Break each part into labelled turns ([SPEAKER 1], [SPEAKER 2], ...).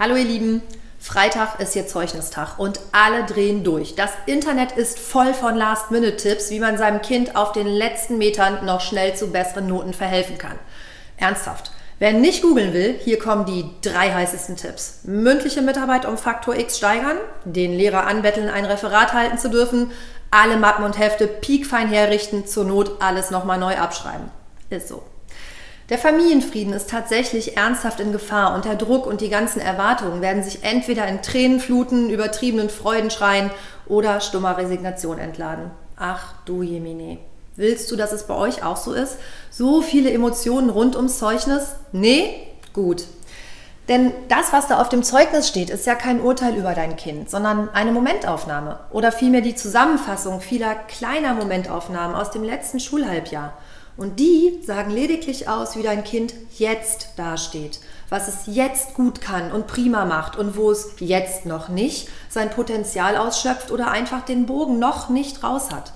[SPEAKER 1] Hallo ihr Lieben, Freitag ist hier Zeugnistag und alle drehen durch. Das Internet ist voll von Last-Minute-Tipps, wie man seinem Kind auf den letzten Metern noch schnell zu besseren Noten verhelfen kann. Ernsthaft. Wer nicht googeln will, hier kommen die drei heißesten Tipps. Mündliche Mitarbeit um Faktor X steigern, den Lehrer anbetteln, ein Referat halten zu dürfen, alle Mappen und Hefte piekfein herrichten, zur Not alles nochmal neu abschreiben. Ist so. Der Familienfrieden ist tatsächlich ernsthaft in Gefahr und der Druck und die ganzen Erwartungen werden sich entweder in Tränenfluten, übertriebenen Freudenschreien oder stummer Resignation entladen. Ach du Jemine. Willst du, dass es bei euch auch so ist? So viele Emotionen rund ums Zeugnis? Nee? Gut. Denn das, was da auf dem Zeugnis steht, ist ja kein Urteil über dein Kind, sondern eine Momentaufnahme oder vielmehr die Zusammenfassung vieler kleiner Momentaufnahmen aus dem letzten Schulhalbjahr. Und die sagen lediglich aus, wie dein Kind jetzt dasteht, was es jetzt gut kann und prima macht und wo es jetzt noch nicht sein Potenzial ausschöpft oder einfach den Bogen noch nicht raus hat.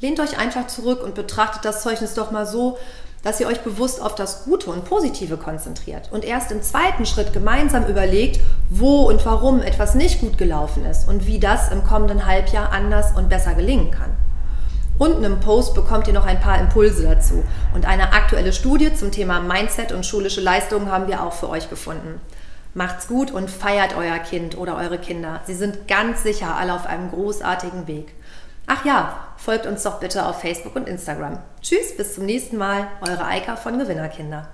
[SPEAKER 1] Lehnt euch einfach zurück und betrachtet das Zeugnis doch mal so, dass ihr euch bewusst auf das Gute und Positive konzentriert und erst im zweiten Schritt gemeinsam überlegt, wo und warum etwas nicht gut gelaufen ist und wie das im kommenden Halbjahr anders und besser gelingen kann. Unten im Post bekommt ihr noch ein paar Impulse dazu. Und eine aktuelle Studie zum Thema Mindset und schulische Leistungen haben wir auch für euch gefunden. Macht's gut und feiert euer Kind oder eure Kinder. Sie sind ganz sicher alle auf einem großartigen Weg. Ach ja, folgt uns doch bitte auf Facebook und Instagram. Tschüss, bis zum nächsten Mal, eure Eika von Gewinnerkinder.